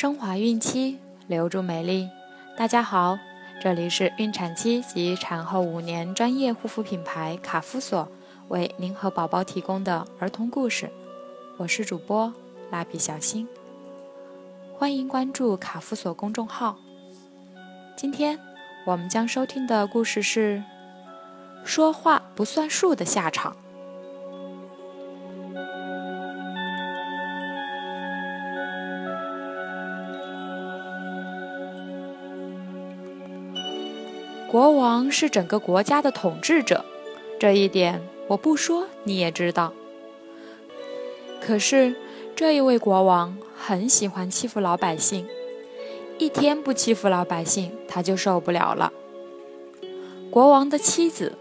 升华孕期，留住美丽。大家好，这里是孕产期及产后五年专业护肤品牌卡夫索为您和宝宝提供的儿童故事。我是主播蜡笔小新，欢迎关注卡夫索公众号。今天我们将收听的故事是：说话不算数的下场。国王是整个国家的统治者，这一点我不说你也知道。可是这一位国王很喜欢欺负老百姓，一天不欺负老百姓他就受不了了。国王的妻子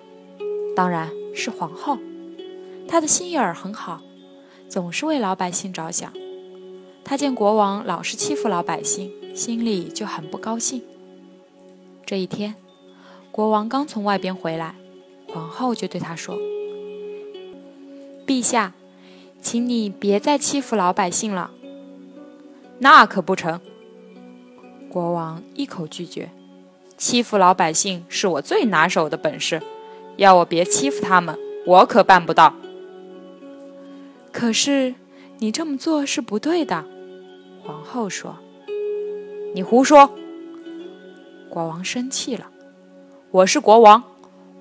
当然是皇后，她的心眼儿很好，总是为老百姓着想。她见国王老是欺负老百姓，心里就很不高兴。这一天。国王刚从外边回来，皇后就对他说：“陛下，请你别再欺负老百姓了。”那可不成！国王一口拒绝：“欺负老百姓是我最拿手的本事，要我别欺负他们，我可办不到。”可是你这么做是不对的，皇后说：“你胡说！”国王生气了。我是国王，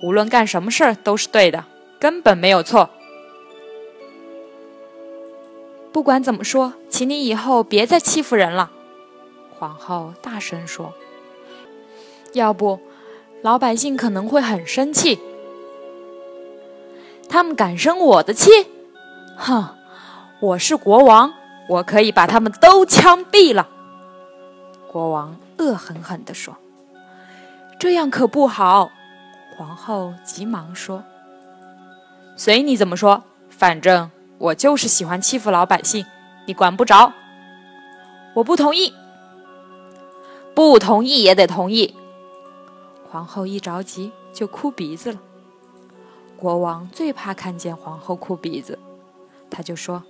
无论干什么事儿都是对的，根本没有错。不管怎么说，请你以后别再欺负人了。”皇后大声说，“要不，老百姓可能会很生气。他们敢生我的气？哼！我是国王，我可以把他们都枪毙了。”国王恶狠狠地说。这样可不好，皇后急忙说：“随你怎么说，反正我就是喜欢欺负老百姓，你管不着。”我不同意，不同意也得同意。皇后一着急就哭鼻子了。国王最怕看见皇后哭鼻子，他就说：“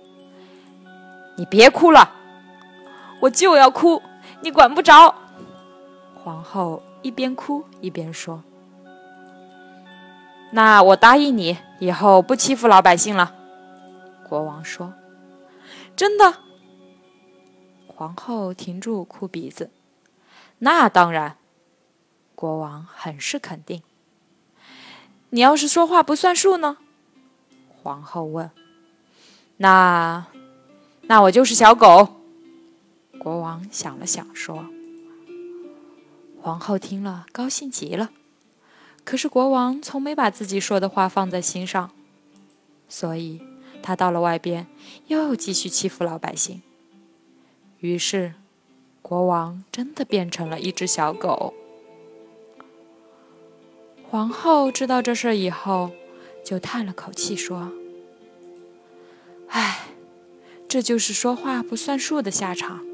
你别哭了，我就要哭，你管不着。”皇后。一边哭一边说：“那我答应你，以后不欺负老百姓了。”国王说：“真的？”皇后停住哭鼻子。“那当然。”国王很是肯定。“你要是说话不算数呢？”皇后问。“那……那我就是小狗。”国王想了想说。皇后听了，高兴极了。可是国王从没把自己说的话放在心上，所以他到了外边，又继续欺负老百姓。于是，国王真的变成了一只小狗。皇后知道这事以后，就叹了口气说：“唉，这就是说话不算数的下场。”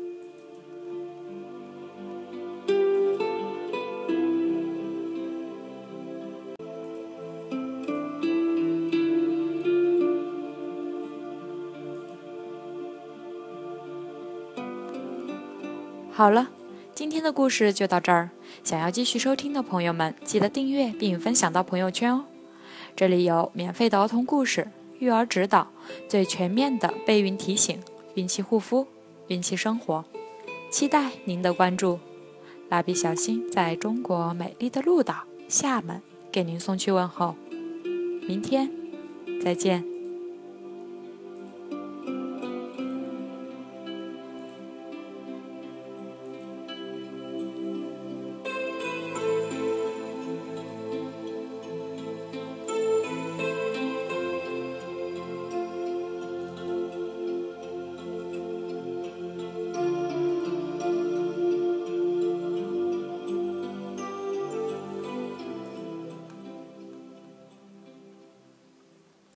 好了，今天的故事就到这儿。想要继续收听的朋友们，记得订阅并分享到朋友圈哦。这里有免费的儿童故事、育儿指导、最全面的备孕提醒、孕期护肤、孕期生活，期待您的关注。蜡笔小新在中国美丽的鹭岛厦门给您送去问候，明天再见。